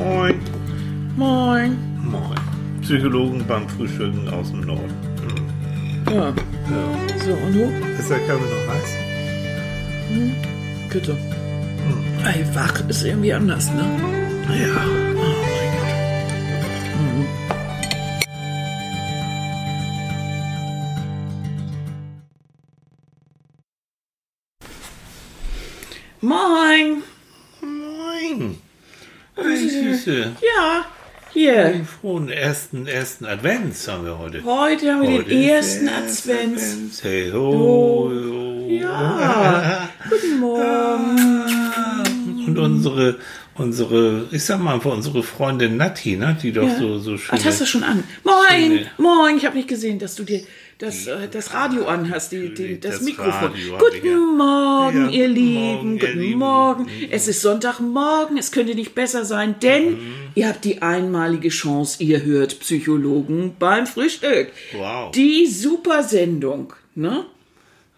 Moin. Moin. Moin. Psychologen beim Frühstücken aus dem Norden. Hm. Ja, Ja. so und du? Ist der Kaffee noch heiß? Bitte. Ey, wach ist irgendwie anders, ne? Ja. Oh. Moin. Moin. Süße. Ja, hier. Den frohen ersten, ersten Advents haben wir heute. Heute haben wir Heute den ersten Advents. Advents. Hey, ho, ho. Ja. Guten Morgen. Und unsere, unsere, ich sag mal einfach unsere Freundin Nati, ne, die doch Ja. so, so schön. Ach, hast du schon an? Moin, Schöne- moin. Ich habe nicht gesehen, dass du dir das, äh, das Radio anhast, die, die, das, Das Mikrofon. Radio Guten. Morgen, Ja, ihr Lieben. Morgen, ihr guten Lieben. Morgen. Es ist Sonntagmorgen. Es könnte nicht besser sein, denn Mhm. ihr habt die einmalige Chance. Ihr hört Psychologen beim Frühstück. Wow. Die super Sendung, ne?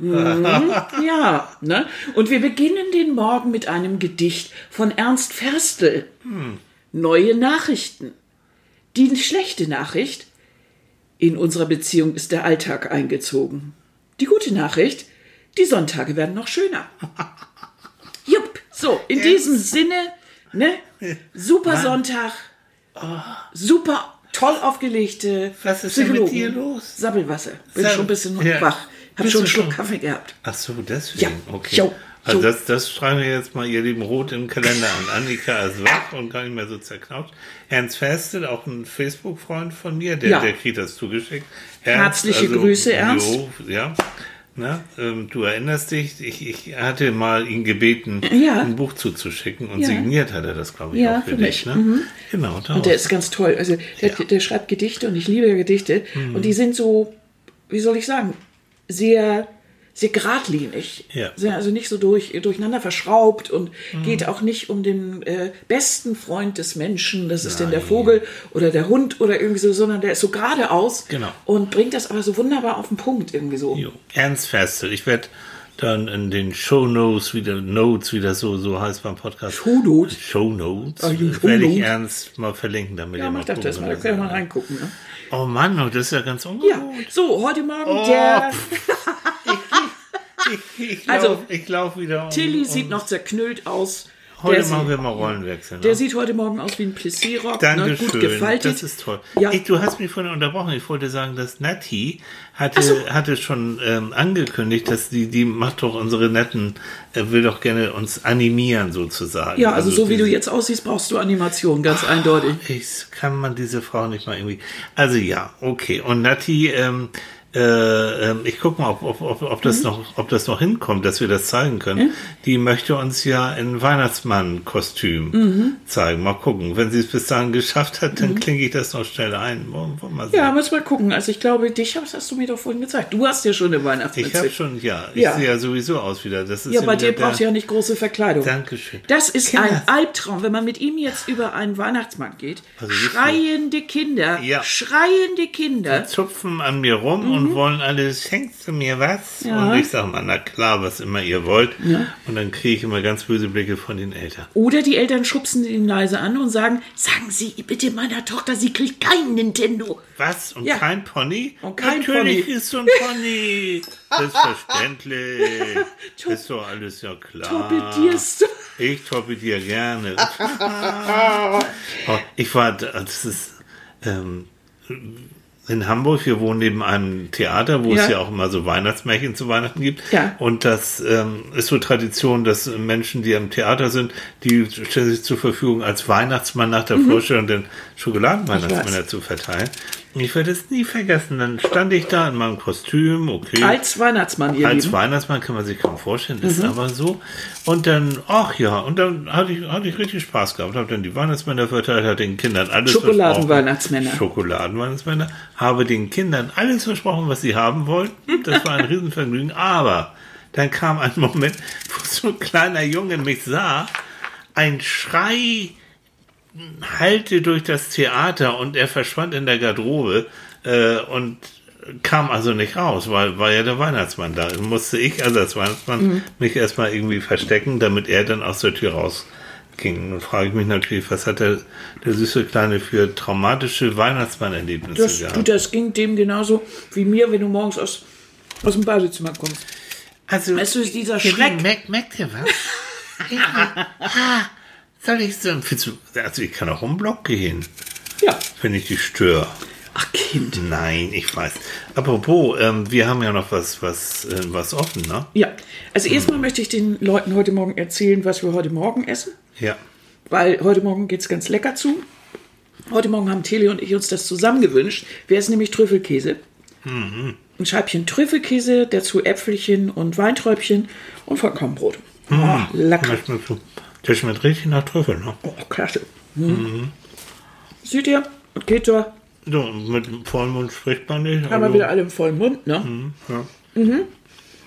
Mhm, ja, ne? Und wir beginnen den Morgen mit einem Gedicht von Ernst Ferstel. Neue Nachrichten. Die schlechte Nachricht, in unserer Beziehung ist der Alltag eingezogen. Die gute Nachricht, die Sonntage werden noch schöner. Jupp, so, in diesem Sinne, ne? Super Sonntag, super toll aufgelegte Was ist denn mit Psychologen. dir los? Sabbelwasser. Bin Sabbel- schon ein bisschen Ja. wach. Hab Bist schon einen Schluck schon? Kaffee gehabt. Ach so, deswegen. Ja. Okay. Jo. Also Jo. das, das schreiben wir jetzt mal, ihr lieben Rot im Kalender an. Annika ist wach und gar nicht mehr so zerknautscht. Ernst Festel, auch ein Facebook-Freund von mir, der, Ja. der kriegt das zugeschickt. Ernst, Herzliche Grüße, Ernst. Jo, ja. Na, ähm, du erinnerst dich, ich, ich hatte mal ihn gebeten, Ja. ein Buch zuzuschicken und Ja. signiert hat er das, glaube ich, Ja, auch für, für dich. mich. Mhm. Ne? Genau, da Und der ist ganz toll. Also der. Mhm. der schreibt Gedichte und ich liebe Gedichte. Und die sind so, wie soll ich sagen, sehr, sehr geradlinig. Ja. Sehr, also nicht so durch, durcheinander verschraubt und Mhm. geht auch nicht um den äh, besten Freund des Menschen, das ist denn der Vogel oder der Hund oder irgendwie so, sondern der ist so geradeaus Genau. und bringt das aber so wunderbar auf den Punkt irgendwie so. Jo. Ernst Festel. Ich werde dann in den Show Notes wieder, Notes, wie das so, so heißt beim Podcast. Show Notes? Show Notes. Show werde ich. Ernst mal verlinken, damit Ja, ihr mal das gucken das mal, da könnt. können wir mal reingucken. Ne? Oh Mann, oh, das ist ja ganz ungut. Ja, so, heute Morgen Oh, der Ich, ich Also, lauf, ich lauf wieder um. Tilly um, sieht noch zerknüllt aus. Heute Der machen sieht- wir mal Rollenwechsel. Ne? Der sieht heute Morgen aus wie ein ne? Dankeschön, gut gefaltet. das ist toll. Ja. Ich, du hast mich vorhin unterbrochen. Ich wollte sagen, dass Nati hatte, hatte schon ähm, angekündigt, dass die, die macht doch unsere netten, äh, will doch gerne uns animieren sozusagen. ja, also, so wie du jetzt aussiehst, brauchst du Animation, ganz eindeutig. Ich kann man diese Frau nicht mal irgendwie. Also ja, okay. Und Nati, ähm, äh, ähm, ich guck mal, ob, ob, ob, ob Mhm. das noch, ob das noch hinkommt, dass wir das zeigen können. Die möchte uns ja in Weihnachtsmann-Kostüm Mhm. zeigen. Mal gucken. Wenn sie es bis dahin geschafft hat, dann klinge ich das noch schnell ein. Wollen wir mal sehen. Ja, müssen wir gucken. Also ich glaube, dich hast, hast du mir doch vorhin gezeigt. Du hast ja schon eine ich Weihnachtsmütze. habe schon, ja, ich Ja. sehe ja sowieso aus wieder. Das ist ja, bei dir wieder brauchst du ja nicht große Verkleidung. Dankeschön. Das ist Kinder- ein Albtraum, wenn man mit ihm jetzt über einen Weihnachtsmarkt geht. Also schreiende Kinder, Ja. schreiende Kinder. zupfen an mir rum und wollen alles, schenkst du mir was? Mhm. Ja. Und ich sage mal, na klar, was immer ihr wollt. Und dann kriege ich immer ganz böse Blicke von den Eltern. Oder die Eltern schubsen ihn leise an und sagen, sagen Sie bitte meiner Tochter, sie kriegt kein Nintendo. Was? Und Ja. kein Pony? Und kein Natürlich Pony. ist so ein Pony. Selbstverständlich. ist doch alles ja klar. Torpedierst du? Ich torpediere gerne. oh, ich war, das ist ähm, in Hamburg, wir wohnen neben einem Theater, wo Ja. es ja auch immer so Weihnachtsmärchen zu Weihnachten gibt. Ja. Und das ähm, ist so Tradition, dass Menschen, die am Theater sind, die stellen sich zur Verfügung, als Weihnachtsmann nach der Vorstellung den Schokoladenweihnachtsmänner Mhm. Zu verteilen. Ich werde es nie vergessen. Dann stand ich da in meinem Kostüm, okay. Als Weihnachtsmann, ihr Als Lieben. Weihnachtsmann kann man sich kaum vorstellen, ist Mhm. aber so. Und dann, ach ja, und dann hatte ich, hatte ich richtig Spaß gehabt. Habe dann die Weihnachtsmänner verteilt, habe den Kindern alles Schokoladenweihnachtsmänner. versprochen. Schokoladenweihnachtsmänner. Habe den Kindern alles versprochen, was sie haben wollten. Das war ein Riesenvergnügen. Aber dann kam ein Moment, wo so ein kleiner Junge mich sah, ein Schrei hallte durch das Theater und er verschwand in der Garderobe äh, und kam also nicht raus, weil war ja der Weihnachtsmann da. Dann musste ich also als Weihnachtsmann mich erstmal irgendwie verstecken, damit er dann aus der Tür raus ging. Nun frage ich mich natürlich, was hat der, der süße Kleine für traumatische Weihnachtsmann-Erlebnisse Das, gehabt? du, das ging dem genauso wie mir, wenn du morgens aus, aus dem Badezimmer kommst. Also, Weißt du, dieser ihr Schreck. Merkt, merkt ihr was? ja. Ah, soll ich so, findest du- also ich kann auch um den Block gehen, Ja. wenn ich dich störe. Ach, Kind. Nein, ich weiß. Apropos, ähm, wir haben ja noch was, was, äh, was offen, ne? Ja. Also erstmal möchte ich den Leuten heute Morgen erzählen, was wir heute Morgen essen. Ja. Weil heute Morgen geht es ganz lecker zu. Heute Morgen haben Tele und ich uns das zusammen gewünscht. Wir essen nämlich Trüffelkäse. Ein Scheibchen Trüffelkäse, dazu Äpfelchen und Weinträubchen und Vollkornbrot. Oh, lecker. Das schmeckt, richtig nach Trüffel, ne? Oh, klasse. Mhm. Seht ihr? Geht so. So, mit Vollmond spricht man nicht. Haben wir also- wieder alle im vollen Mund, ne? ja.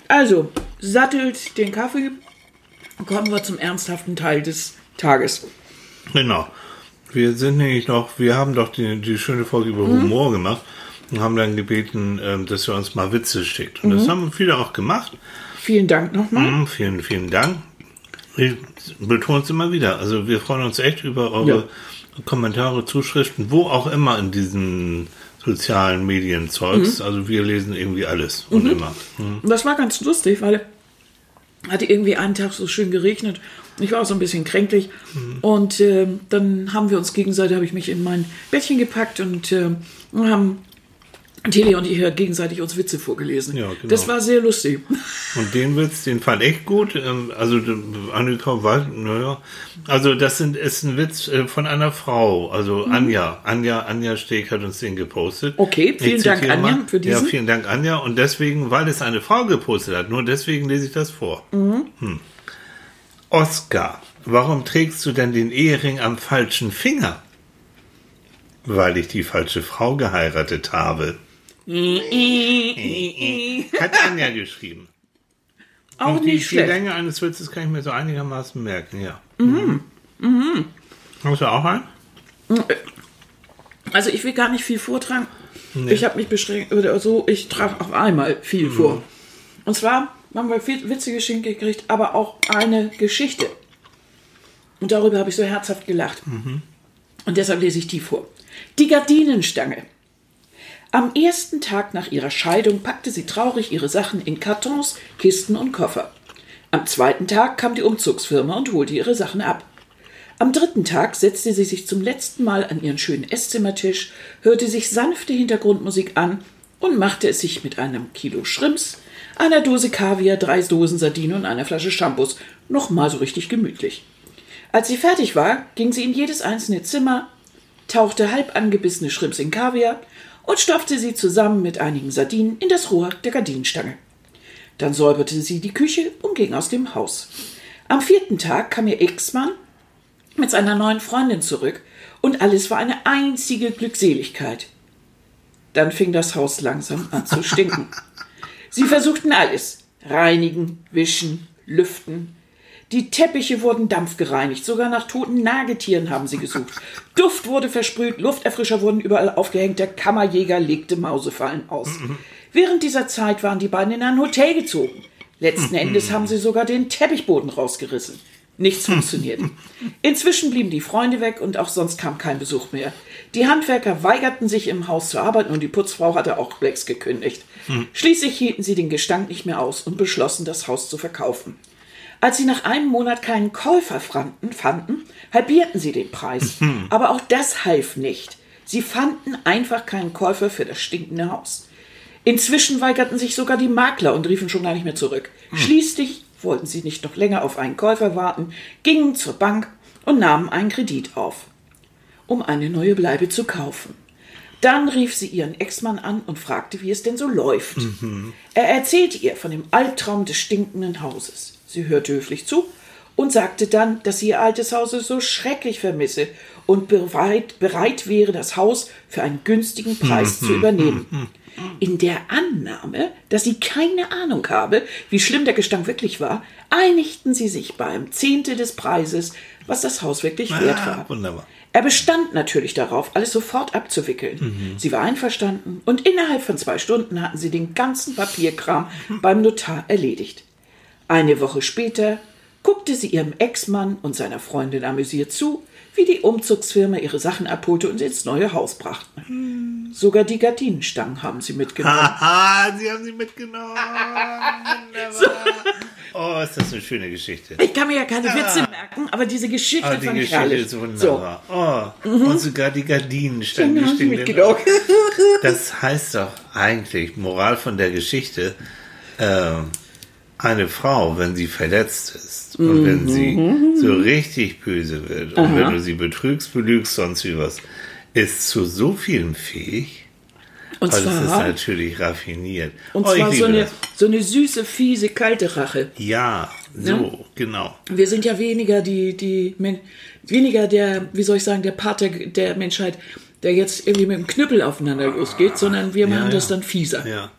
Also, sattelt den Kaffee. Kommen wir zum ernsthaften Teil des Tages. Genau. Wir sind nämlich noch, wir haben doch die, die schöne Folge über Mhm. Humor gemacht und haben dann gebeten, ähm, dass er uns mal Witze schickt. Und Mhm. das haben viele auch gemacht. Vielen Dank nochmal. Mhm, vielen, vielen Dank. Ich betone es immer wieder. Also wir freuen uns echt über eure Kommentare, Zuschriften, wo auch immer in diesen sozialen Medien Zeugs. Mhm. Also wir lesen irgendwie alles und immer. Mhm. Und das war ganz lustig, weil hatte irgendwie einen Tag so schön geregnet. Ich war auch so ein bisschen kränklich. Und ähm, dann haben wir uns gegenseitig, habe ich mich in mein Bettchen gepackt und ähm, haben Tele und ich ja gegenseitig uns Witze vorgelesen. Ja, genau. Das war sehr lustig. Und den Witz, den fand ich gut. Ähm, Also Annika weiß, naja. Also das sind, ist ein Witz äh, von einer Frau, also Anja. Anja, Anja Steg hat uns den gepostet. Mhm. Okay, vielen Dank, Anja, mal. für diesen. Ja, vielen Dank, Anja. Und deswegen, weil es eine Frau gepostet hat, nur deswegen lese ich das vor. Mhm. Hm. Oskar, warum trägst du denn den Ehering am falschen Finger? Weil ich die falsche Frau geheiratet habe. Hat Anja geschrieben. Auch Und die, nicht die schlecht. Länge eines Witzes kann ich mir so einigermaßen merken, ja. Mhm. Hast du auch einen? Also ich will gar nicht viel vortragen. Ich habe mich beschränkt oder so, ich trage auf einmal viel vor. Und zwar haben wir viel Witze geschenkt gekriegt, aber auch eine Geschichte. Und darüber habe ich so herzhaft gelacht. Und deshalb lese ich die vor. Die Gardinenstange. Am ersten Tag nach ihrer Scheidung packte sie traurig ihre Sachen in Kartons, Kisten und Koffer. Am zweiten Tag kam die Umzugsfirma und holte ihre Sachen ab. Am dritten Tag setzte sie sich zum letzten Mal an ihren schönen Esszimmertisch, hörte sich sanfte Hintergrundmusik an und machte es sich mit einem Kilo Schrimps, einer Dose Kaviar, drei Dosen Sardinen und einer Flasche Shampoos nochmal so richtig gemütlich. Als sie fertig war, ging sie in jedes einzelne Zimmer, tauchte halb angebissene Schrimps in Kaviar und stopfte sie zusammen mit einigen Sardinen in das Rohr der Gardinenstange. Dann säuberte sie die Küche und ging aus dem Haus. Am vierten Tag kam ihr Ex-Mann mit seiner neuen Freundin zurück und alles war eine einzige Glückseligkeit. Dann fing das Haus langsam an zu stinken. Sie versuchten alles. Reinigen, wischen, lüften. Die Teppiche wurden dampfgereinigt, sogar nach toten Nagetieren haben sie gesucht. Duft wurde versprüht, Lufterfrischer wurden überall aufgehängt, der Kammerjäger legte Mausefallen aus. Während dieser Zeit waren die beiden in ein Hotel gezogen. Letzten Endes haben sie sogar den Teppichboden rausgerissen. Nichts funktioniert. Inzwischen blieben die Freunde weg und auch sonst kam kein Besuch mehr. Die Handwerker weigerten sich im Haus zu arbeiten und die Putzfrau hatte auch längst gekündigt. Schließlich hielten sie den Gestank nicht mehr aus und beschlossen, das Haus zu verkaufen. Als sie nach einem Monat keinen Käufer fanden, fanden, halbierten sie den Preis. Aber auch das half nicht. Sie fanden einfach keinen Käufer für das stinkende Haus. Inzwischen weigerten sich sogar die Makler und riefen schon gar nicht mehr zurück. Schließlich wollten sie nicht noch länger auf einen Käufer warten, gingen zur Bank und nahmen einen Kredit auf, um eine neue Bleibe zu kaufen. Dann rief sie ihren Ex-Mann an und fragte, wie es denn so läuft. Er erzählte ihr von dem Albtraum des stinkenden Hauses. Sie hörte höflich zu und sagte dann, dass sie ihr altes Haus so schrecklich vermisse und bereit, bereit wäre, das Haus für einen günstigen Preis zu übernehmen. In der Annahme, dass sie keine Ahnung habe, wie schlimm der Gestank wirklich war, einigten sie sich beim Zehnte des Preises, was das Haus wirklich wert Ah, war. wunderbar. Er bestand natürlich darauf, alles sofort abzuwickeln. Sie war einverstanden und innerhalb von zwei Stunden hatten sie den ganzen Papierkram beim Notar erledigt. Eine Woche später guckte sie ihrem Ex-Mann und seiner Freundin amüsiert zu, wie die Umzugsfirma ihre Sachen abholte und sie ins neue Haus brachten. Sogar die Gardinenstangen haben sie mitgenommen. Haha, sie haben sie mitgenommen. Wunderbar. Oh, ist das eine schöne Geschichte. Ich kann mir ja keine Witze merken, aber diese Geschichte Oh, die fand ich Geschichte herrlich. ist wunderbar. Oh, und sogar die Gardinen So, standen dann haben sie stehen. mitgenommen. Das heißt doch eigentlich, Moral von der Geschichte, ähm, eine Frau, wenn sie verletzt ist und wenn sie so richtig böse wird und wenn du sie betrügst, belügst, sonst wie was, ist zu so vielem fähig. Und Aber das ist zwar, natürlich raffiniert. und Oh, zwar so, eine, das. so eine süße, fiese, kalte Rache. Ja, so, Ja. genau. Wir sind ja weniger die, die weniger der, wie soll ich sagen, der Part der, der Menschheit, der jetzt irgendwie mit dem Knüppel aufeinander losgeht, sondern wir machen ja. das dann fieser. Ja,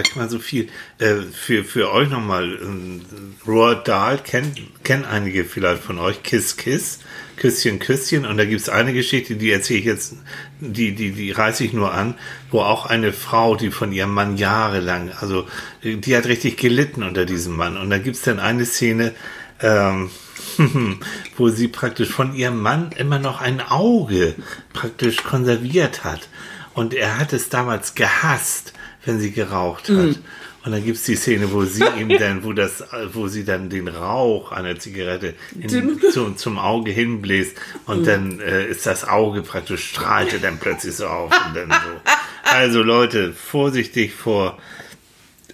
kann man so viel. Äh, für, für euch nochmal, ähm, Roald Dahl kennt, kennen einige vielleicht von euch, Kiss Kiss, Küsschen Küsschen. Und da gibt es eine Geschichte, die erzähle ich jetzt, die, die, die reiße ich nur an, wo auch eine Frau, die von ihrem Mann jahrelang, also äh, die hat richtig gelitten unter diesem Mann. Und da gibt es dann eine Szene, ähm, wo sie praktisch von ihrem Mann immer noch ein Auge praktisch konserviert hat. Und er hat es damals gehasst, wenn sie geraucht hat. Und dann gibt's die Szene, wo sie ihm dann, wo das, wo sie dann den Rauch einer Zigarette in, zum, zum Auge hinbläst und dann äh, ist das Auge praktisch strahlte dann plötzlich so auf und dann so. Also Leute, vorsichtig vor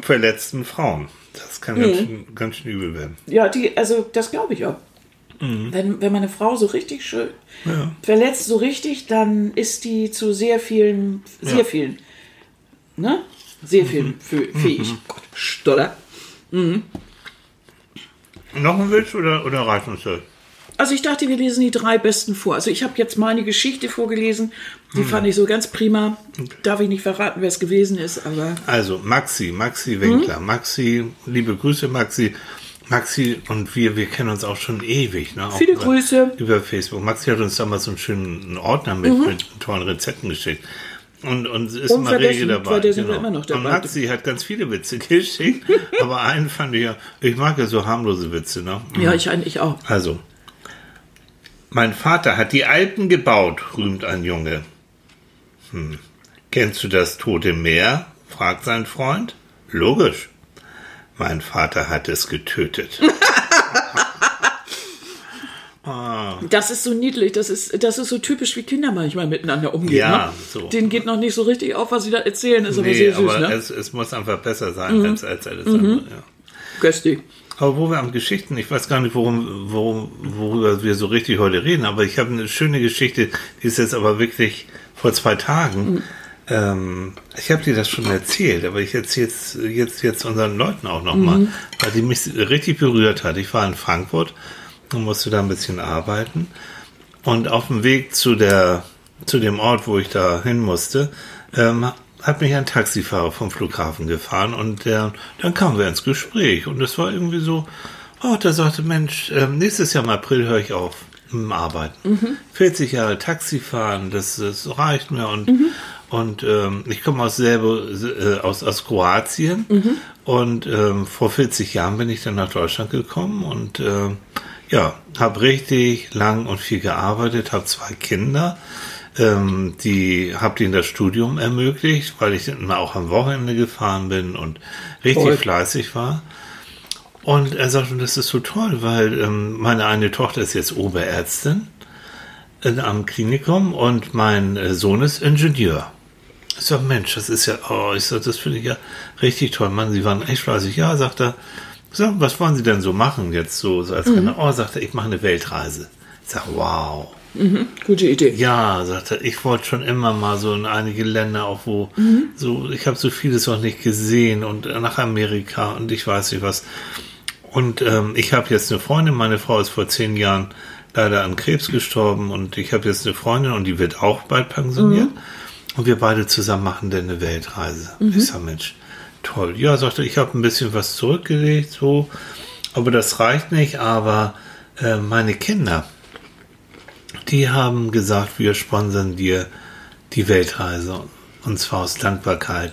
verletzten Frauen. Das kann ganz, schön, ganz schön übel werden. Ja, die, also das glaube ich auch. Wenn, wenn meine Frau so richtig schön verletzt, so richtig, dann ist die zu sehr vielen, sehr Ja. vielen, ne? Sehr vielen fäh- fähig. Gott, Stoller. Noch ein Witz oder, oder reicht uns das? Also ich dachte, wir lesen die drei besten vor. Also ich habe jetzt meine Geschichte vorgelesen. Die fand ich so ganz prima. Darf ich nicht verraten, wer es gewesen ist, aber Also Maxi, Maxi Winkler, Maxi, liebe Grüße Maxi. Maxi und wir, wir kennen uns auch schon ewig. Ne? Auch Viele über, Grüße. Über Facebook. Maxi hat uns damals so einen schönen Ordner mit, mit tollen Rezepten geschickt. Und, und ist immer rege dabei. der wir immer noch Und dabei. Maxi hat ganz viele Witze geschickt, aber einen fand ich ja, ich mag ja so harmlose Witze. Ne? ja, ich eigentlich auch. Also, mein Vater hat die Alpen gebaut, rühmt ein Junge. Hm. Kennst du das Tote Meer? fragt sein Freund. Logisch. Mein Vater hat es getötet. Das ist so niedlich, das ist, das ist so typisch, wie Kinder manchmal miteinander umgehen. Ja, ne? so. Denen geht noch nicht so richtig auf, was sie da erzählen, ist aber nee, sehr süß, aber ne? es, es muss einfach besser sein als, als alles andere. Ja. Köstlich. Aber wo wir am Geschichten, ich weiß gar nicht, worum, worum, worüber wir so richtig heute reden, aber ich habe eine schöne Geschichte, die ist jetzt aber wirklich vor zwei Tagen. Ähm, ich habe dir das schon erzählt, aber ich erzähle jetzt, jetzt, jetzt unseren Leuten auch nochmal, weil die mich richtig berührt hat. Ich war in Frankfurt und musste da ein bisschen arbeiten. Und auf dem Weg zu, der, zu dem Ort, wo ich da hin musste, ähm, hat mich ein Taxifahrer vom Flughafen gefahren und der, dann kamen wir ins Gespräch. Und es war irgendwie so, oh, der sagte, Mensch, ähm, nächstes Jahr im April höre ich auf dem Arbeiten. 40 Jahre Taxifahren, das, das reicht mir. Und, und ähm, ich komme aus selber äh, aus, aus Kroatien. Und ähm, vor 40 Jahren bin ich dann nach Deutschland gekommen und ähm, ja, habe richtig lang und viel gearbeitet, habe zwei Kinder, ähm, die habe ihnen das Studium ermöglicht, weil ich immer auch am Wochenende gefahren bin und richtig Toll. fleißig war. Und er sagte, das ist so toll, weil ähm, meine eine Tochter ist jetzt Oberärztin in, am Klinikum und mein äh, Sohn ist Ingenieur. Ich sag, Mensch, das ist ja, oh, ich sag, das finde ich ja richtig toll. Mann, Sie waren echt fleißig. Ja, sagt er. Sag, was wollen Sie denn so machen jetzt so, so als mhm. Oh, sagt er, ich mache eine Weltreise. Ich sag, wow. Gute Idee. Ja, sagt er, ich wollte schon immer mal so in einige Länder, auch wo so, ich habe so vieles noch nicht gesehen und nach Amerika und ich weiß nicht was. Und ähm, ich habe jetzt eine Freundin, meine Frau ist vor zehn Jahren leider an Krebs gestorben und ich habe jetzt eine Freundin und die wird auch bald pensioniert. Und wir beide zusammen machen dann eine Weltreise. Ich sag, Mensch, toll. Ja, sagte, ich habe ein bisschen was zurückgelegt, so, aber das reicht nicht, aber äh, meine Kinder, die haben gesagt, wir sponsern dir die Weltreise. Und zwar aus Dankbarkeit.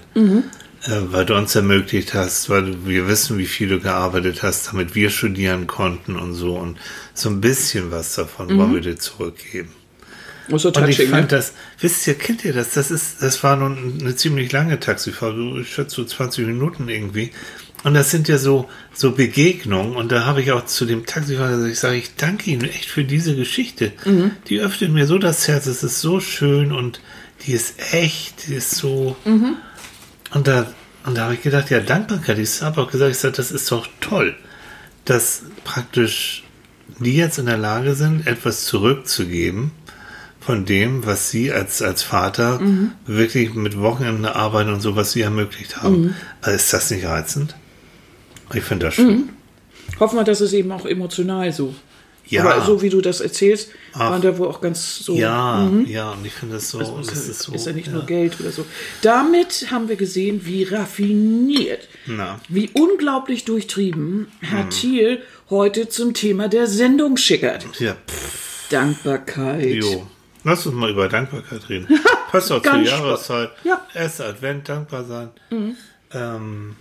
äh, weil du uns ermöglicht hast, weil wir wissen, wie viel du gearbeitet hast, damit wir studieren konnten und so. Und so ein bisschen was davon mhm. wollen wir dir zurückgeben. Oh, so und ich fand ne? das, wisst ihr, kennt ihr das? Das ist, das war nun eine ziemlich lange Taxifahrt, ich schätze so 20 Minuten irgendwie. Und das sind ja so, so Begegnungen. Und da habe ich auch zu dem Taxifahrer gesagt, ich sage, ich danke Ihnen echt für diese Geschichte. Mhm. Die öffnet mir so das Herz. Es ist so schön und die ist echt, die ist so. Mhm. Und da, und da habe ich gedacht, ja, Dankbarkeit. Ich habe auch gesagt, ich sage, das ist doch toll, dass praktisch die jetzt in der Lage sind, etwas zurückzugeben von dem, was sie als, als Vater mhm. wirklich mit Wochenende arbeiten und so, was sie ermöglicht haben. Mhm. Also ist das nicht reizend? Ich finde das schön. Mhm. Hoffen wir, dass es eben auch emotional so. Ja. Aber so wie du das erzählst, Ach, waren da wohl auch ganz so. Ja, mhm. ja, und ich finde das so. Also das ist, ist, so, ist ja nicht ja. nur Geld oder so. Damit haben wir gesehen, wie raffiniert, Na. wie unglaublich durchtrieben Herr hm. Thiel heute zum Thema der Sendung schickert. Ja. Pff. Dankbarkeit. Jo. Lass uns mal über Dankbarkeit reden. Passt auch zur Jahreszeit. Ja. Erster Advent, dankbar sein. Mhm. Ähm,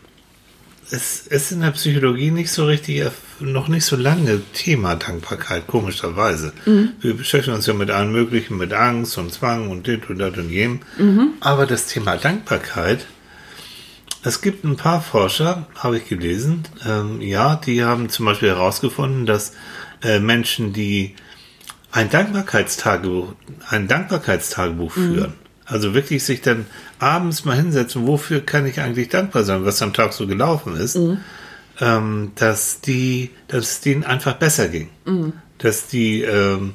es ist in der Psychologie nicht so richtig, noch nicht so lange Thema Dankbarkeit, komischerweise. Mhm. Wir beschäftigen uns ja mit allem Möglichen, mit Angst und Zwang und dit und dat und jem. Mhm. Aber das Thema Dankbarkeit, es gibt ein paar Forscher, habe ich gelesen, ähm, ja, die haben zum Beispiel herausgefunden, dass äh, Menschen, die ein Dankbarkeitstagebuch, ein Dankbarkeitstagebuch mhm. führen, also wirklich sich dann abends mal hinsetzen, wofür kann ich eigentlich dankbar sein, was am Tag so gelaufen ist, mhm. ähm, dass die, dass es denen einfach besser ging. Mhm. Dass die ähm,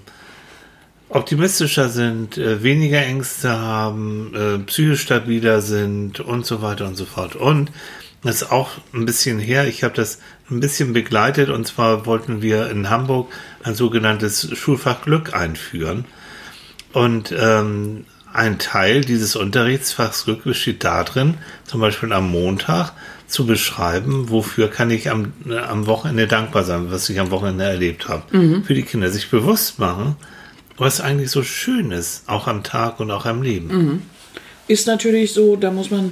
optimistischer sind, äh, weniger Ängste haben, äh, psychisch stabiler sind und so weiter und so fort. Und das ist auch ein bisschen her, ich habe das ein bisschen begleitet und zwar wollten wir in Hamburg ein sogenanntes Schulfach Glück einführen. Und ähm, ein Teil dieses Unterrichtsfachs Glück besteht darin, zum Beispiel am Montag zu beschreiben, wofür kann ich am, äh, am Wochenende dankbar sein, was ich am Wochenende erlebt habe. Mhm. Für die Kinder sich bewusst machen, was eigentlich so schön ist, auch am Tag und auch am Leben. Mhm. Ist natürlich so, da muss man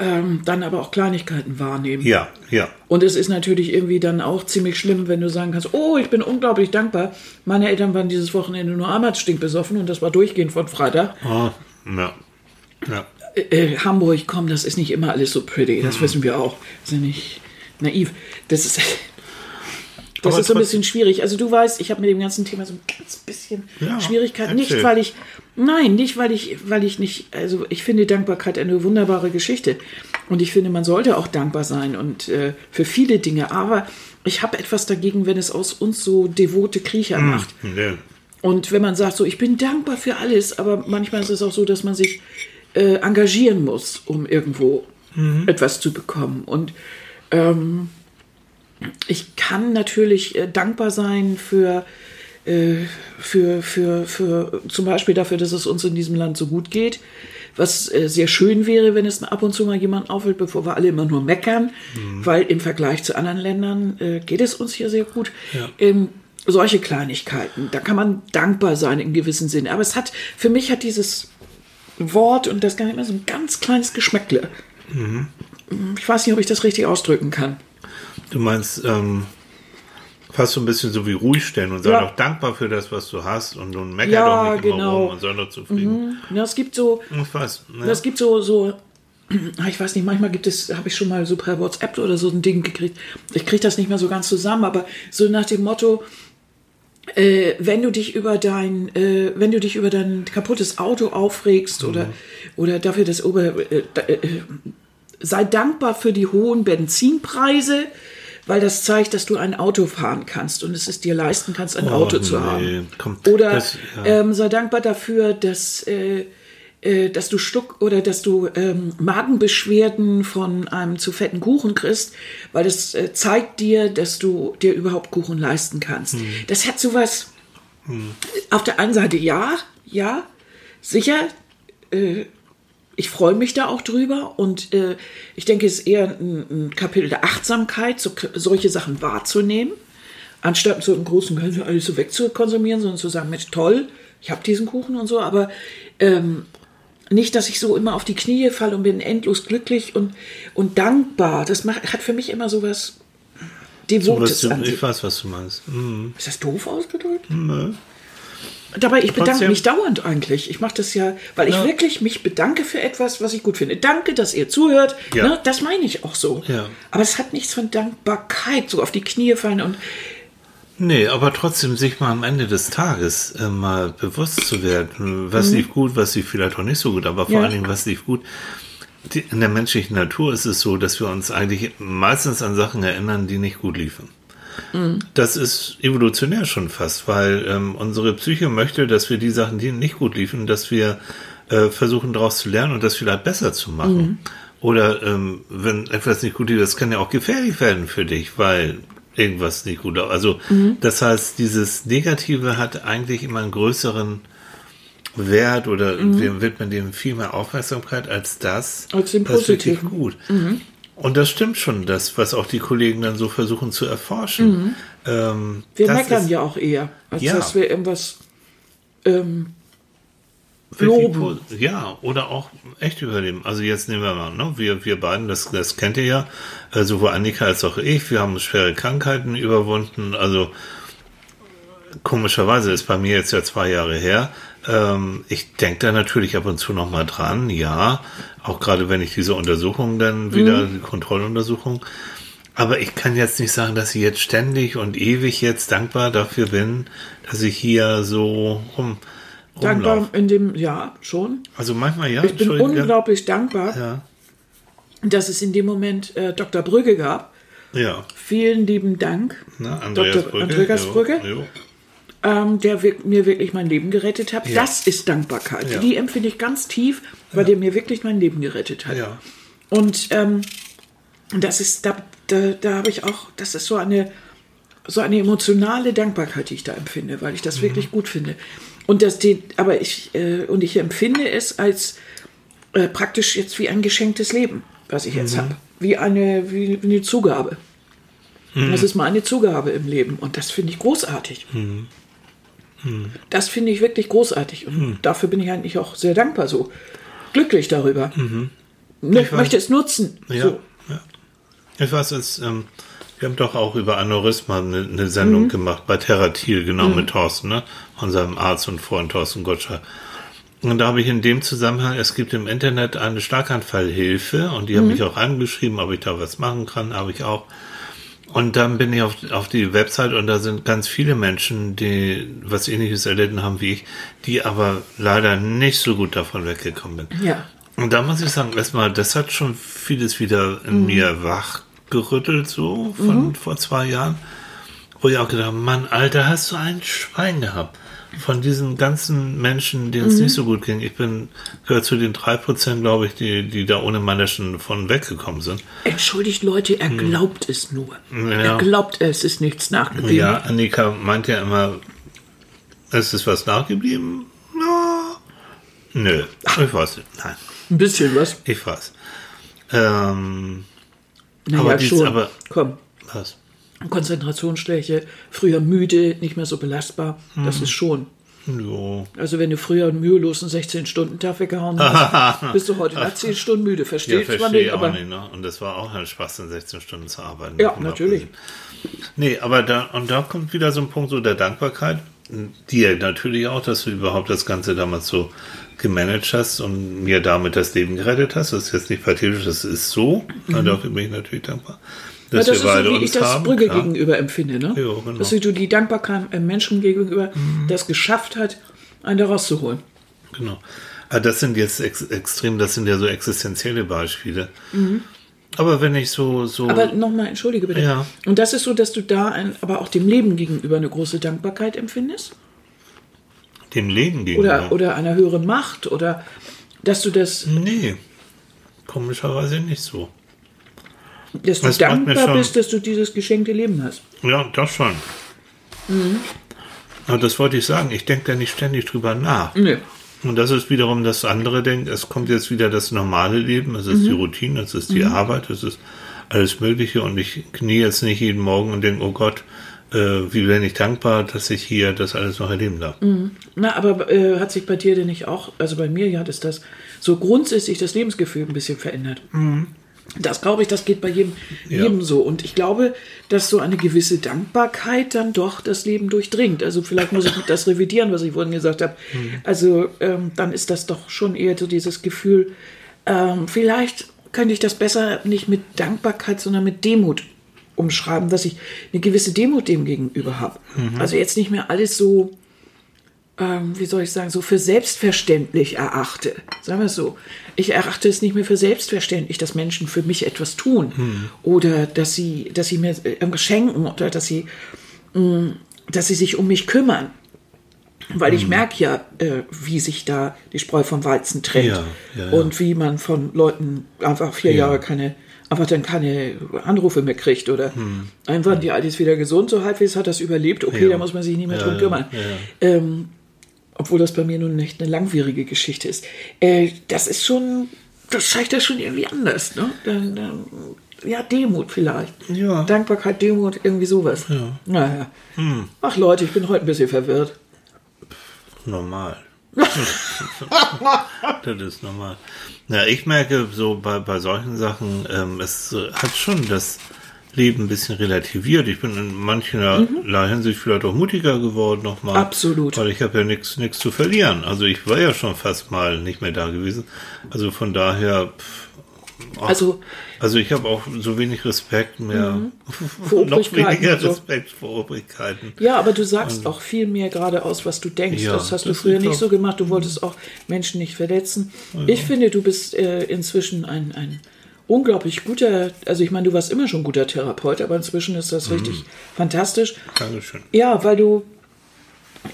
ähm, dann aber auch Kleinigkeiten wahrnehmen. Ja, ja. Und es ist natürlich irgendwie dann auch ziemlich schlimm, wenn du sagen kannst, oh, ich bin unglaublich dankbar. Meine Eltern waren dieses Wochenende nur einmal stinkbesoffen und das war durchgehend von Freitag. Oh, ja. ja. Äh, äh, Hamburg, komm, das ist nicht immer alles so pretty, das mhm. wissen wir auch. Das ist ja nicht naiv. Das ist, das ist so ein bisschen schwierig. Also du weißt, ich habe mit dem ganzen Thema so ein ganz bisschen ja, Schwierigkeiten. Nicht, weil ich, nein, nicht, weil ich, weil ich nicht, also ich finde Dankbarkeit eine wunderbare Geschichte. Und ich finde, man sollte auch dankbar sein und äh, für viele Dinge. Aber ich habe etwas dagegen, wenn es aus uns so devote Kriecher mm, macht. Yeah. Und wenn man sagt, so, ich bin dankbar für alles, aber manchmal ist es auch so, dass man sich äh, engagieren muss, um irgendwo mhm. etwas zu bekommen. Und ähm, ich kann natürlich äh, dankbar sein für, äh, für, für, für zum Beispiel dafür, dass es uns in diesem Land so gut geht. Was äh, sehr schön wäre, wenn es ab und zu mal jemand auffällt, bevor wir alle immer nur meckern, mhm. weil im Vergleich zu anderen Ländern geht es uns hier sehr gut. Ja. Ähm, solche Kleinigkeiten, da kann man dankbar sein in gewissem Sinne. Aber es hat, für mich hat dieses Wort und das gar nicht mehr so ein ganz kleines Geschmäckle. Mhm. Ich weiß nicht, ob ich das richtig ausdrücken kann. Du meinst ähm, fast so ein bisschen so wie ruhig stellen und sei ja. doch dankbar für das, was du hast und nun mecker ja, doch nicht genau. immer rum und sei doch zufrieden. Mhm. Ja, es gibt so. Ich weiß. Ja. Es gibt so, so ich weiß nicht, manchmal gibt es, habe ich schon mal so per WhatsApp oder so ein Ding gekriegt. Ich kriege das nicht mehr so ganz zusammen, aber so nach dem Motto, äh, wenn du dich über dein, äh, wenn du dich über dein kaputtes Auto aufregst mhm. oder, oder dafür, dass Ober, äh, äh sei dankbar für die hohen Benzinpreise, weil das zeigt, dass du ein Auto fahren kannst und es es dir leisten kannst, ein oh, Auto nee. zu haben. Kommt, oder das, ja. ähm, sei dankbar dafür, dass äh, äh, dass du Stuck oder dass du ähm, Magenbeschwerden von einem zu fetten Kuchen kriegst, weil das äh, zeigt dir, dass du dir überhaupt Kuchen leisten kannst. Hm. Das hat sowas. Hm. Auf der einen Seite ja, ja, sicher. Äh, ich freue mich da auch drüber und äh, ich denke, es ist eher ein, ein Kapitel der Achtsamkeit, so, solche Sachen wahrzunehmen, anstatt so im Großen Ganzen alles so wegzukonsumieren, sondern zu sagen, Mensch, toll, ich habe diesen Kuchen und so, aber ähm, nicht, dass ich so immer auf die Knie falle und bin endlos glücklich und, und dankbar. Das macht, hat für mich immer so was Devotes du, an sich. ich weiß, was du meinst. Mhm. Ist das doof ausgedrückt? Nö. Dabei, ich bedanke Trotzdem- mich dauernd eigentlich. Ich mache das ja, weil ich Ja. wirklich mich bedanke für etwas, was ich gut finde. Danke, dass ihr zuhört. Ja. Ne, das meine ich auch so. Ja. Aber es hat nichts von Dankbarkeit, so auf die Knie fallen und Nee, aber trotzdem sich mal am Ende des Tages äh, mal bewusst zu werden, was lief gut, was lief vielleicht auch nicht so gut, aber vor Ja. allen Dingen, was lief gut. Die, in der menschlichen Natur ist es so, dass wir uns eigentlich meistens an Sachen erinnern, die nicht gut liefen. Das ist evolutionär schon fast, weil ähm, unsere Psyche möchte, dass wir die Sachen, die nicht gut liefen, dass wir äh, versuchen daraus zu lernen und das vielleicht besser zu machen. Oder ähm, wenn etwas nicht gut lief, das kann ja auch gefährlich werden für dich, weil irgendwas nicht gut läuft. Also das heißt, dieses Negative hat eigentlich immer einen größeren Wert oder wir widmen dem viel mehr Aufmerksamkeit als das, Als dem das wirklich gut. Und das stimmt schon, das, was auch die Kollegen dann so versuchen zu erforschen. Ähm, wir meckern ist ja auch eher, als Ja. dass wir irgendwas ähm, loben. Ja, oder auch echt überleben. Also jetzt nehmen wir mal, ne, wir, wir beiden, das, das kennt ihr ja, äh, sowohl Annika als auch ich, wir haben schwere Krankheiten überwunden. Also komischerweise ist bei mir jetzt ja zwei Jahre her. Ähm, ich denke da natürlich ab und zu noch mal dran, ja, auch gerade wenn ich diese Untersuchung dann wieder, die Kontrolluntersuchung. Aber ich kann jetzt nicht sagen, dass ich jetzt ständig und ewig jetzt dankbar dafür bin, dass ich hier so rum, dankbar rumlaufe. in dem, ja, schon. Also manchmal ja. Ich bin unglaublich dankbar, Ja, dass es in dem Moment äh, Dr. Brügge gab. ja. Vielen lieben Dank, Ne, Andreas Dr. Brügge. Andreas jo, Brügge. jo. Ähm, der mir wirklich mein Leben gerettet hat. Ja. Das ist Dankbarkeit. Ja. Die empfinde ich ganz tief, weil der mir wirklich mein Leben gerettet hat. Und ähm, das ist, da, da, da habe ich auch, das ist so eine, so eine emotionale Dankbarkeit, die ich da empfinde, weil ich Mhm. das wirklich gut finde. Und das, die, aber ich, äh, und ich empfinde es als äh, praktisch jetzt wie ein geschenktes Leben, was ich Mhm. jetzt habe. Wie eine, wie, wie eine Zugabe. Mhm. Das ist meine Zugabe im Leben und das finde ich großartig. Mhm. Das finde ich wirklich großartig und dafür bin ich eigentlich auch sehr dankbar so. Glücklich darüber. Ne, Ich möchte es nutzen. Ja, So. ja. Ich weiß, es, ähm, wir haben doch auch über Aneurysma eine, eine Sendung Mhm. gemacht bei Terratil, genau mit Thorsten, ne? unserem Arzt und Freund Thorsten Gottschalk. Und da habe ich in dem Zusammenhang, es gibt im Internet eine Schlaganfallhilfe und die Mhm. haben mich auch angeschrieben, ob ich da was machen kann, habe ich auch. Und dann bin ich auf, auf die Website und da sind ganz viele Menschen, die was ähnliches erlitten haben wie ich, die aber leider nicht so gut davon weggekommen sind. Ja. Und da muss ich sagen, erstmal, das hat schon vieles wieder in mir wachgerüttelt, so von vor zwei Jahren. Wo ich auch gedacht habe, Mann, Alter, hast du ein Schwein gehabt. Von diesen ganzen Menschen, denen es nicht so gut ging. Ich bin, gehört zu den drei Prozent, glaube ich, die, die da ohne Manneschen von weggekommen sind. Entschuldigt Leute, er glaubt es nur. Ja. Er glaubt, es ist nichts nachgeblieben. Ja, Annika meint ja immer, es ist was nachgeblieben? Ja. Nö, ich weiß nicht. Nein, Ein bisschen was. ich weiß. Ähm, Naja, Aber dies- schon. aber- Komm. was? Konzentrationsschwäche, früher müde, nicht mehr so belastbar. Das Mhm. ist schon. Jo. Also wenn du früher mühelos einen 16-Stunden-Tag weggehauen hast, bist du heute nach 10 Stunden müde. Ja, Versteht man verstehe nicht, auch aber nicht, ne? Und das war auch ein Spaß, in 16 Stunden zu arbeiten. Ja, natürlich. Nee, aber da, und da kommt wieder so ein Punkt so der Dankbarkeit. Dir natürlich auch, dass du überhaupt das Ganze damals so gemanagt hast und mir damit das Leben gerettet hast. Das ist jetzt nicht pathetisch, das ist so. Und dafür bin ich natürlich dankbar. Dass das ist wir beide so, wie ich das. Brügge klar. gegenüber empfinde. Ne? Ja, genau. Mhm. Dass du die Dankbarkeit einem Menschen gegenüber das geschafft hat, einen da rauszuholen. Genau. Aber das sind jetzt ex extrem, das sind ja so existenzielle Beispiele. Aber wenn ich so, so. Mhm. Aber nochmal, entschuldige bitte. Ja. Und das ist so, dass du da ein, aber auch dem Leben gegenüber eine große Dankbarkeit empfindest? dem Leben gegenüber. Oder, oder einer höheren Macht? Oder dass du das, Nee, komischerweise nicht so. Dass du Das dankbar bist, dass du dieses geschenkte Leben hast? Ja, das schon. Mhm. Aber das wollte ich sagen. Ich denke da nicht ständig drüber nach. Nö. Und das ist wiederum das andere Denken. Es kommt jetzt wieder das normale Leben. Es ist die Routine, es ist die Arbeit, es ist alles Mögliche. Und ich knie jetzt nicht jeden Morgen und denke, oh Gott, äh, wie bin ich dankbar, dass ich hier das alles noch erleben darf. Na, aber äh, hat sich bei dir denn nicht auch, also bei mir ja, ist das so grundsätzlich das Lebensgefühl ein bisschen verändert. Das glaube ich, das geht bei jedem, Ja. jedem so. Und ich glaube, dass so eine gewisse Dankbarkeit dann doch das Leben durchdringt. Also vielleicht muss ich das revidieren, was ich vorhin gesagt habe. Also ähm, dann ist das doch schon eher so dieses Gefühl, ähm, vielleicht könnte ich das besser nicht mit Dankbarkeit, sondern mit Demut umschreiben, dass ich eine gewisse Demut dem gegenüber habe. Also jetzt nicht mehr alles so ähm, wie soll ich sagen, so für selbstverständlich erachte. Sagen wir es so. Ich erachte es nicht mehr für selbstverständlich, dass Menschen für mich etwas tun. Oder dass sie, dass sie mir irgendwas schenken oder dass sie, mh, dass sie sich um mich kümmern. Weil ich merke ja, äh, wie sich da die Spreu vom Weizen trennt. Ja, ja, ja. Und wie man von Leuten einfach vier Ja. Jahre keine, einfach dann keine Anrufe mehr kriegt. Oder Hm. waren die alles wieder gesund, so halbwegs hat das überlebt. Okay, da muss man sich nicht mehr drum kümmern. Ähm, obwohl das bei mir nun nicht eine langwierige Geschichte ist. Äh, das ist schon, das zeigt das schon irgendwie anders. Ne? Dann, dann, ja, Demut vielleicht. Ja. Dankbarkeit, Demut, irgendwie sowas. Ja. Naja. Hm. Ach Leute, ich bin heute ein bisschen verwirrt. Normal. das ist normal. Ja, ich merke so bei, bei solchen Sachen, ähm, es hat schon das Leben ein bisschen relativiert. Ich bin in mancherlei Hinsicht vielleicht auch mutiger geworden nochmal. Absolut. Weil ich habe ja nichts nichts zu verlieren. Also ich war ja schon fast mal nicht mehr da gewesen. Also von daher, ach, Also- also ich habe auch so wenig Respekt mehr, Vor noch weniger und so. Respekt vor Obrigkeiten. Ja, aber du sagst auch viel mehr gerade aus, was du denkst. Ja, das hast du das früher ist nicht so gemacht. Du wolltest auch Menschen nicht verletzen. Ich finde, du bist äh, inzwischen ein, ein unglaublich guter, also ich meine, du warst immer schon guter Therapeut, aber inzwischen ist das richtig fantastisch. Dankeschön. Ja, weil du,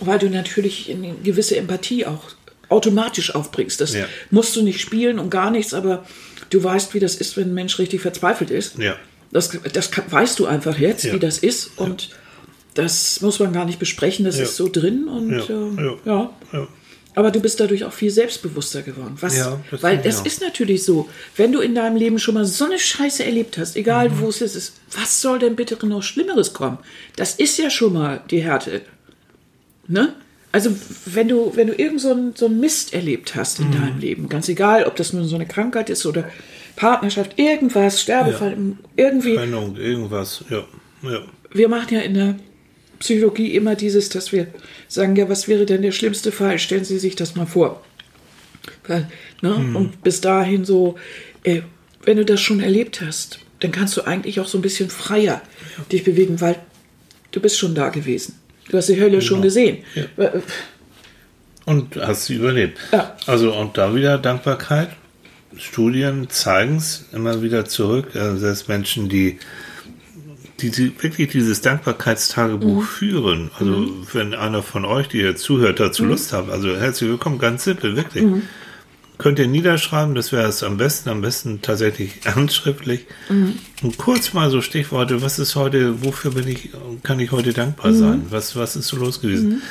weil du natürlich eine gewisse Empathie auch automatisch aufbringst. Das Ja. musst du nicht spielen und gar nichts, aber du weißt, wie das ist, wenn ein Mensch richtig verzweifelt ist. Ja. Das, das weißt du einfach jetzt, Ja. wie das ist und das muss man gar nicht besprechen, das ist so drin und äh, ja. Ja. Ja. Aber du bist dadurch auch viel selbstbewusster geworden. Was, Ja, das weil es ist natürlich so, wenn du in deinem Leben schon mal so eine Scheiße erlebt hast, egal Mhm. wo es ist, was soll denn bitte noch Schlimmeres kommen? Das ist ja schon mal die Härte. Ne? Also wenn du, wenn du irgend so einen so einen Mist erlebt hast Mhm. in deinem Leben, ganz egal, ob das nun so eine Krankheit ist oder Partnerschaft, irgendwas, Sterbefall, irgendwie, Trennung, irgendwas, ja. ja. wir machen ja in der Psychologie immer dieses, dass wir sagen, ja, was wäre denn der schlimmste Fall? Stellen Sie sich das mal vor. Weil, ne? Und bis dahin so, äh, wenn du das schon erlebt hast, dann kannst du eigentlich auch so ein bisschen freier dich bewegen, weil du bist schon da gewesen. Du hast die Hölle schon gesehen. Äh, Und hast sie überlebt. Ja. Also, und da wieder Dankbarkeit. Studien zeigen es immer wieder zurück. Äh, selbst Menschen, die, die, die wirklich dieses Dankbarkeitstagebuch Mhm. führen. Also, wenn einer von euch, die jetzt zuhört, dazu Mhm. Lust hat, also herzlich willkommen, ganz simpel, wirklich. Könnt ihr niederschreiben, das wäre es am besten, am besten tatsächlich handschriftlich. Mhm. Und kurz mal so Stichworte, was ist heute, wofür bin ich, kann ich heute dankbar Mhm. sein? Was, was ist so los gewesen?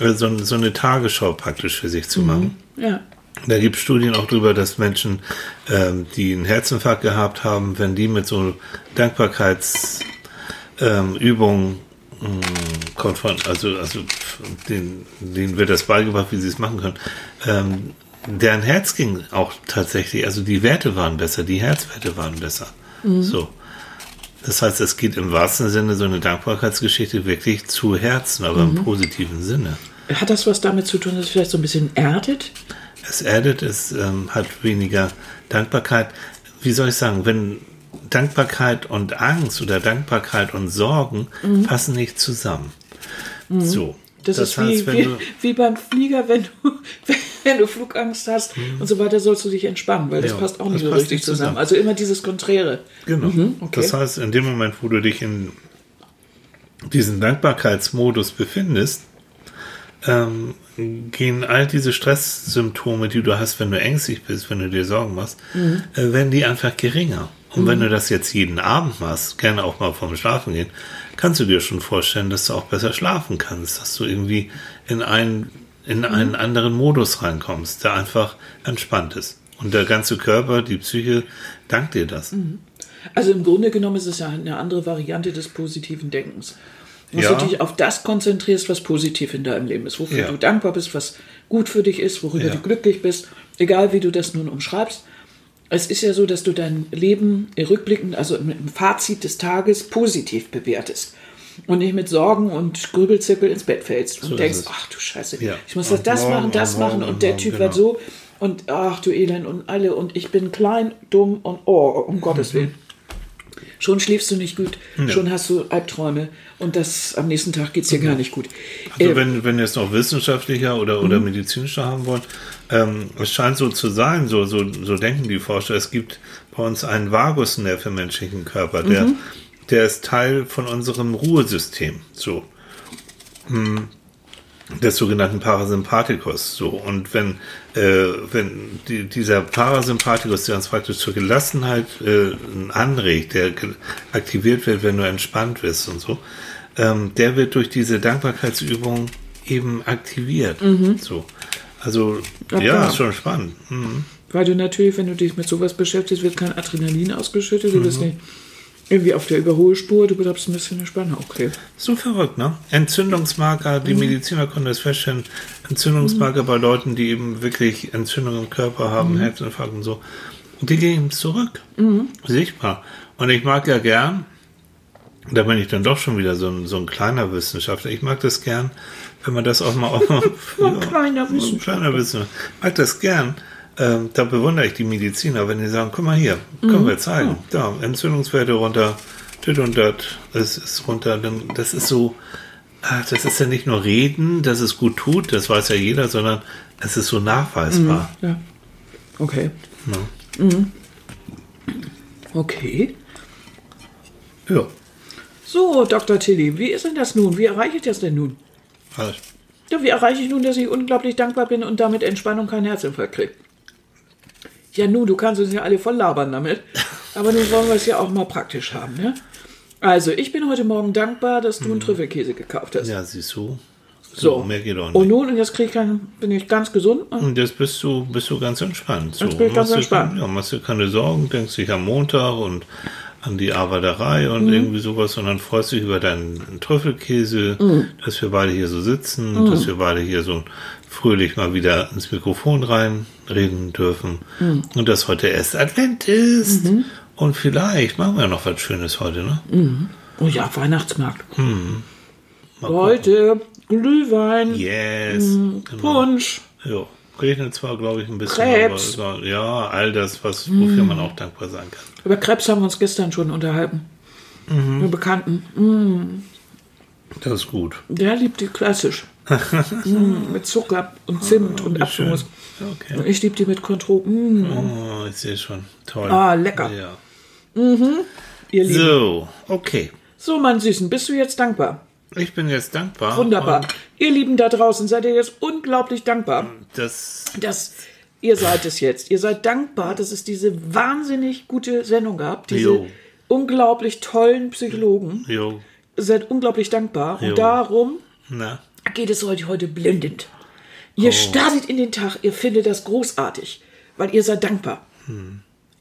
Äh, So, so eine Tagesschau praktisch für sich zu machen. ja. Da gibt es Studien auch darüber, dass Menschen, ähm, die einen Herzinfarkt gehabt haben, wenn die mit so Dankbarkeitsübungen ähm, Übungen, mh, konfront, also, also denen, denen wird das beigebracht, wie sie es machen können, ähm, deren Herz ging auch tatsächlich, also die Werte waren besser, die Herzwerte waren besser. So. Das heißt, es geht im wahrsten Sinne so eine Dankbarkeitsgeschichte wirklich zu Herzen, aber im positiven Sinne. Hat das was damit zu tun, dass es vielleicht so ein bisschen erdet? Es erdet, es ähm, hat weniger Dankbarkeit. Wie soll ich sagen, wenn Dankbarkeit und Angst oder Dankbarkeit und Sorgen passen nicht zusammen. So. Das, ist wie, wie, wie beim Flieger, wenn du, wenn du Flugangst hast und so weiter, sollst du dich entspannen, weil das Ja, passt auch das nicht so richtig zusammen. zusammen. Also immer dieses Konträre. Genau. okay. Das heißt, in dem Moment, wo du dich in diesem Dankbarkeitsmodus befindest, ähm, gehen all diese Stresssymptome, die du hast, wenn du ängstlich bist, wenn du dir Sorgen machst, äh, werden die einfach geringer. Und wenn du das jetzt jeden Abend machst, gerne auch mal vorm Schlafen gehen, kannst du dir schon vorstellen, dass du auch besser schlafen kannst, dass du irgendwie in einen, in einen anderen Modus reinkommst, der einfach entspannt ist. Und der ganze Körper, die Psyche, dankt dir das. Also im Grunde genommen ist es ja eine andere Variante des positiven Denkens. Dass Ja. du dich auf das konzentrierst, was positiv in deinem Leben ist, wofür Ja. du dankbar bist, was gut für dich ist, worüber Ja. du glücklich bist, egal wie du das nun umschreibst. Es ist ja so, dass du dein Leben rückblickend, also im Fazit des Tages, positiv bewertest. Und nicht mit Sorgen und Grübelzirkel ins Bett fällst und ist denkst, ach du Scheiße, Ja. ich muss Und das, das morgen machen, das und machen morgen und der und Typ morgen, wird so und ach du Elend und alle und ich bin klein, dumm und oh, um Gottes Willen. Schon schläfst du nicht gut, schon hast du Albträume und das am nächsten Tag geht es dir gar nicht gut. Also Äh, wenn, wenn ihr es noch wissenschaftlicher oder, oder medizinischer haben wollt, ähm, es scheint so zu sein, so, so, so denken die Forscher, es gibt bei uns einen Vagusnerv im menschlichen Körper, der, der ist Teil von unserem Ruhesystem, so. Hm, Des sogenannten Parasympathikus, so. Und wenn, äh, wenn die, dieser Parasympathikus, der uns praktisch zur Gelassenheit äh, anregt, der aktiviert wird, wenn du entspannt bist und so, ähm, der wird durch diese Dankbarkeitsübung eben aktiviert. So. Also, Ja, ja, ist schon spannend. Mhm. Weil du natürlich, wenn du dich mit sowas beschäftigst, wird kein Adrenalin ausgeschüttet, du Mhm. bist nicht irgendwie auf der Überholspur, du bleibst ein bisschen entspannt. Okay. So verrückt, ne? Entzündungsmarker, die Mediziner konnten das feststellen, Entzündungsmarker bei Leuten, die eben wirklich Entzündungen im Körper haben, Herzinfarkt und so. Und die gehen zurück. Sichtbar. Und ich mag ja gern, da bin ich dann doch schon wieder so ein, so ein kleiner Wissenschaftler, ich mag das gern, wenn man das auch mal auch Ein kleiner so ein kleiner Wissenschaftler. Ich mag das gern. Ähm, da bewundere ich die Mediziner, wenn die sagen, guck mal hier, können wir zeigen. Da, Entzündungswerte runter, dit und dat, es ist runter. Das ist so, ah, das ist ja nicht nur Reden, dass es gut tut, das weiß ja jeder, sondern es ist so nachweisbar. Ja. Okay. Ne? Okay. Ja. So, Dr. Tilly, wie ist denn das nun? Wie erreiche ich das denn nun? Also, Ja, wie erreiche ich nun, dass ich unglaublich dankbar bin und damit Entspannung keinen Herzinfarkt kriege? Ja, nun, du kannst uns ja alle voll labern damit. Aber nun wollen wir es ja auch mal praktisch haben, ne? Also, ich bin heute Morgen dankbar, dass du einen Trüffelkäse gekauft hast. ja, siehst du. so. Mehr geht auch Und nicht. nun, und jetzt krieg ich keinen, bin ich ganz gesund. Und jetzt bist du, bist du ganz entspannt. So. Jetzt bin ich ganz Machst entspannt. keine- Ja, machst dir keine Sorgen, denkst dich am Montag und an die Arbeiterei Mhm. und irgendwie sowas, sondern freust dich über deinen Trüffelkäse, Mhm. dass wir beide hier so sitzen, dass wir beide hier so fröhlich mal wieder ins Mikrofon reinreden dürfen Mhm. und dass heute erst Advent ist. Und vielleicht machen wir noch was Schönes heute, ne? Oh ja, Weihnachtsmarkt. Heute Glühwein, Yes. Mhm. Genau. Punsch. Ja. Regnet zwar, glaube ich, ein bisschen, Krebs. aber ja, all das, was, wofür man auch dankbar sein kann. Über Krebs haben wir uns gestern schon unterhalten. Mhm. Mit Bekannten. Das ist gut. Der liebt die klassisch. mm, mit Zucker und Zimt und Wie schön. Apfelmus. Okay. Und ich liebe die mit Kontro. Mm. Oh, ich sehe schon. Toll. Ah, lecker. Ja. Ihr Lieben. So, okay. So, mein Süßen, bist du jetzt dankbar? Ich bin jetzt dankbar. Wunderbar. Und Ihr Lieben da draußen, seid ihr jetzt unglaublich dankbar, Das, dass ihr seid es jetzt. Ihr seid dankbar, dass es diese wahnsinnig gute Sendung gab. Diese Jo. unglaublich tollen Psychologen. jo, Ihr seid unglaublich dankbar. Jo. Und darum na, geht es euch heute blendend. Ihr startet in den Tag, ihr findet das großartig, weil ihr seid dankbar.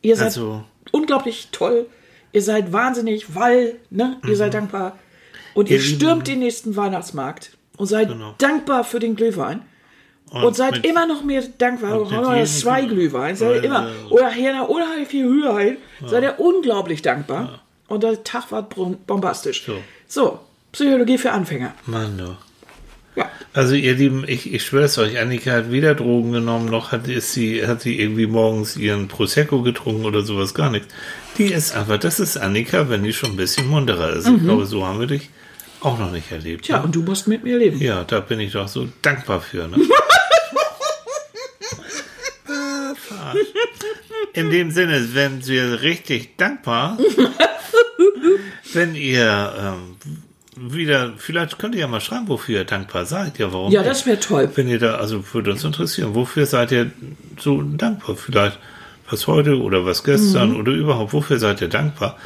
Ihr seid Also- unglaublich toll, ihr seid wahnsinnig, weil ne, ihr seid dankbar. Und ihr Ihr stürmt den nächsten Weihnachtsmarkt und seid Genau. dankbar für den Glühwein. Und, seid mit- immer noch mehr dankbar. und Oder jedem zwei Glüh- Glühwein, seid ihr Äh, immer. Oder hier nach unheimlich viel Höhe seid ihr unglaublich dankbar. Und der Tag war bombastisch. So. so, Psychologie für Anfänger. Mann, du. Ja. Also ihr Lieben, ich, ich schwöre es euch, Annika hat weder Drogen genommen, noch hat, ist sie, hat sie irgendwie morgens ihren Prosecco getrunken oder sowas, gar nichts. Die ist einfach, das ist Annika, wenn die schon ein bisschen munterer ist. Ich glaube, so haben wir dich auch noch nicht erlebt. Mhm. Tja, ne? und du musst mit mir leben. Ja, da bin ich doch so dankbar für. Ne? In dem Sinne, wenn wir richtig dankbar, wenn ihr ähm, wieder, vielleicht könnt ihr ja mal schreiben, wofür ihr dankbar seid. Ja, warum? Ja, das wäre toll. Wenn ihr da, also würde uns interessieren, wofür seid ihr so dankbar? Vielleicht was heute oder was gestern Mhm. oder überhaupt, wofür seid ihr dankbar?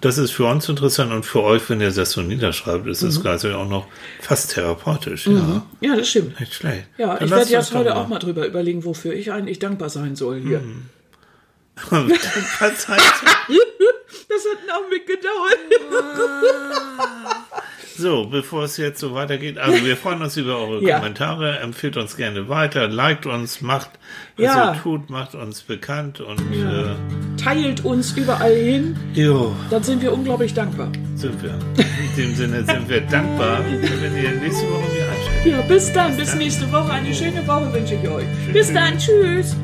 Das ist für uns interessant und für euch, wenn ihr das so niederschreibt, ist Mhm. das Ganze auch noch fast therapeutisch. Ja, Ja, das stimmt. nicht schlecht. Ja, Dann ich werde jetzt heute auch mal drüber überlegen, wofür ich eigentlich dankbar sein soll hier. was heißt Das hat einen Augenblick gedauert. So, bevor es jetzt so weitergeht, also wir freuen uns über eure Ja. Kommentare, empfiehlt uns gerne weiter, liked uns, macht, was Ja. ihr tut, macht uns bekannt und ja. Teilt uns überall hin, äh, jo, dann sind wir unglaublich dankbar. sind wir. In dem Sinne sind wir dankbar, wenn ihr nächste Woche wieder einschaltet. Ja, bis dann, bis nächste Woche. Eine schöne Woche wünsche ich euch. Bis dann, tschüss.